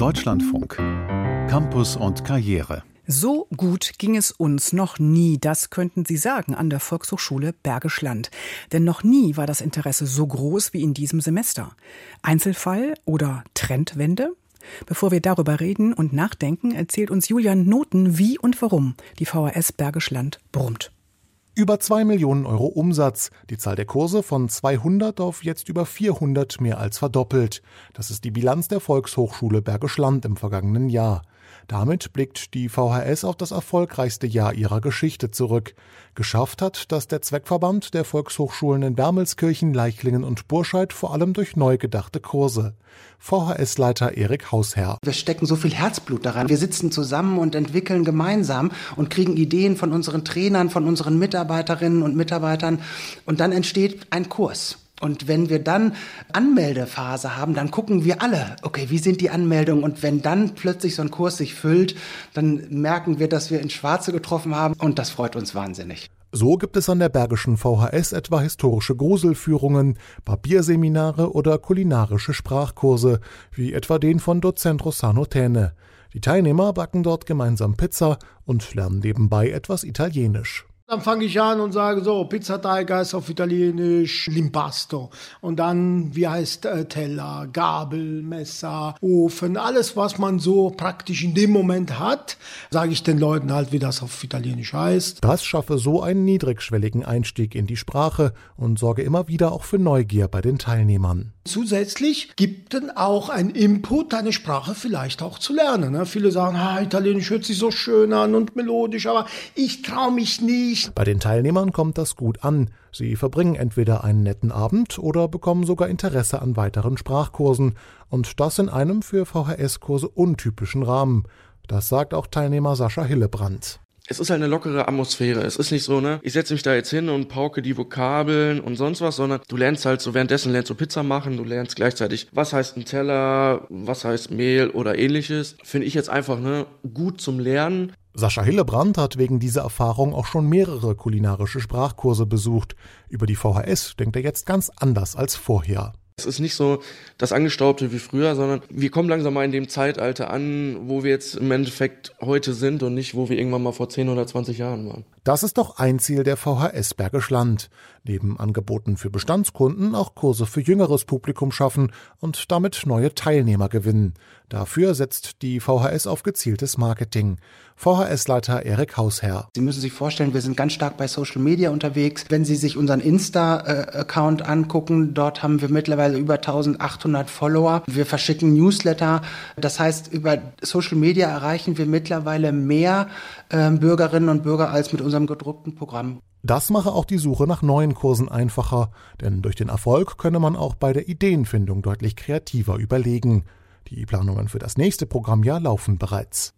Deutschlandfunk. Campus und Karriere. So gut ging es uns noch nie, das könnten Sie sagen an der Volkshochschule Bergisch Land. Denn noch nie war das Interesse so groß wie in diesem Semester. Einzelfall oder Trendwende? Bevor wir darüber reden und nachdenken, erzählt uns Julian Noten, wie und warum die VHS Bergisch Land brummt. Über 2 Millionen Euro Umsatz, die Zahl der Kurse von 200 auf jetzt über 400 mehr als verdoppelt. Das ist die Bilanz der Volkshochschule Bergisch Land im vergangenen Jahr. Damit blickt die VHS auf das erfolgreichste Jahr ihrer Geschichte zurück. Geschafft hat das der Zweckverband der Volkshochschulen in Wermelskirchen, Leichlingen und Burscheid vor allem durch neu gedachte Kurse. VHS-Leiter Erik Hausherr. Wir stecken so viel Herzblut daran. Wir sitzen zusammen und entwickeln gemeinsam und kriegen Ideen von unseren Trainern, von unseren Mitarbeiterinnen und Mitarbeitern und dann entsteht ein Kurs. Und wenn wir dann Anmeldephase haben, dann gucken wir alle, okay, wie sind die Anmeldungen? Und wenn dann plötzlich so ein Kurs sich füllt, dann merken wir, dass wir ins Schwarze getroffen haben und das freut uns wahnsinnig. So gibt es an der Bergischen VHS etwa historische Gruselführungen, Papierseminare oder kulinarische Sprachkurse, wie etwa den von Dozent Rossano Täne. Die Teilnehmer backen dort gemeinsam Pizza und lernen nebenbei etwas Italienisch. Dann fange ich an und sage so, Pizzateig heißt auf Italienisch Limpasto. Und dann, wie heißt äh, Teller, Gabel, Messer, Ofen, alles, was man so praktisch in dem Moment hat, sage ich den Leuten halt, wie das auf Italienisch heißt. Das schaffe so einen niedrigschwelligen Einstieg in die Sprache und sorge immer wieder auch für Neugier bei den Teilnehmern. Zusätzlich gibt es auch ein Input, eine Sprache vielleicht auch zu lernen. Ne? Viele sagen, ah, Italienisch hört sich so schön an und melodisch, aber ich traue mich nicht. Bei den Teilnehmern kommt das gut an. Sie verbringen entweder einen netten Abend oder bekommen sogar Interesse an weiteren Sprachkursen. Und das in einem für VHS-Kurse untypischen Rahmen. Das sagt auch Teilnehmer Sascha Hillebrand es ist halt eine lockere Atmosphäre. Es ist nicht so, ne, ich setze mich da jetzt hin und pauke die Vokabeln und sonst was, sondern du lernst halt so währenddessen lernst du Pizza machen, du lernst gleichzeitig, was heißt ein Teller, was heißt Mehl oder ähnliches. Finde ich jetzt einfach, ne, gut zum Lernen. Sascha Hillebrand hat wegen dieser Erfahrung auch schon mehrere kulinarische Sprachkurse besucht. Über die VHS denkt er jetzt ganz anders als vorher. Es ist nicht so das Angestaubte wie früher, sondern wir kommen langsam mal in dem Zeitalter an, wo wir jetzt im Endeffekt heute sind und nicht, wo wir irgendwann mal vor 10 oder 20 Jahren waren. Das ist doch ein Ziel der VHS Bergisch Land. Neben Angeboten für Bestandskunden auch Kurse für jüngeres Publikum schaffen und damit neue Teilnehmer gewinnen. Dafür setzt die VHS auf gezieltes Marketing. VHS-Leiter Erik Hausherr. Sie müssen sich vorstellen, wir sind ganz stark bei Social Media unterwegs. Wenn Sie sich unseren Insta-Account angucken, dort haben wir mittlerweile über 1800 Follower. Wir verschicken Newsletter. Das heißt, über Social Media erreichen wir mittlerweile mehr äh, Bürgerinnen und Bürger als mit unserem gedruckten Programm. Das mache auch die Suche nach neuen Kursen einfacher, denn durch den Erfolg könne man auch bei der Ideenfindung deutlich kreativer überlegen. Die Planungen für das nächste Programmjahr laufen bereits.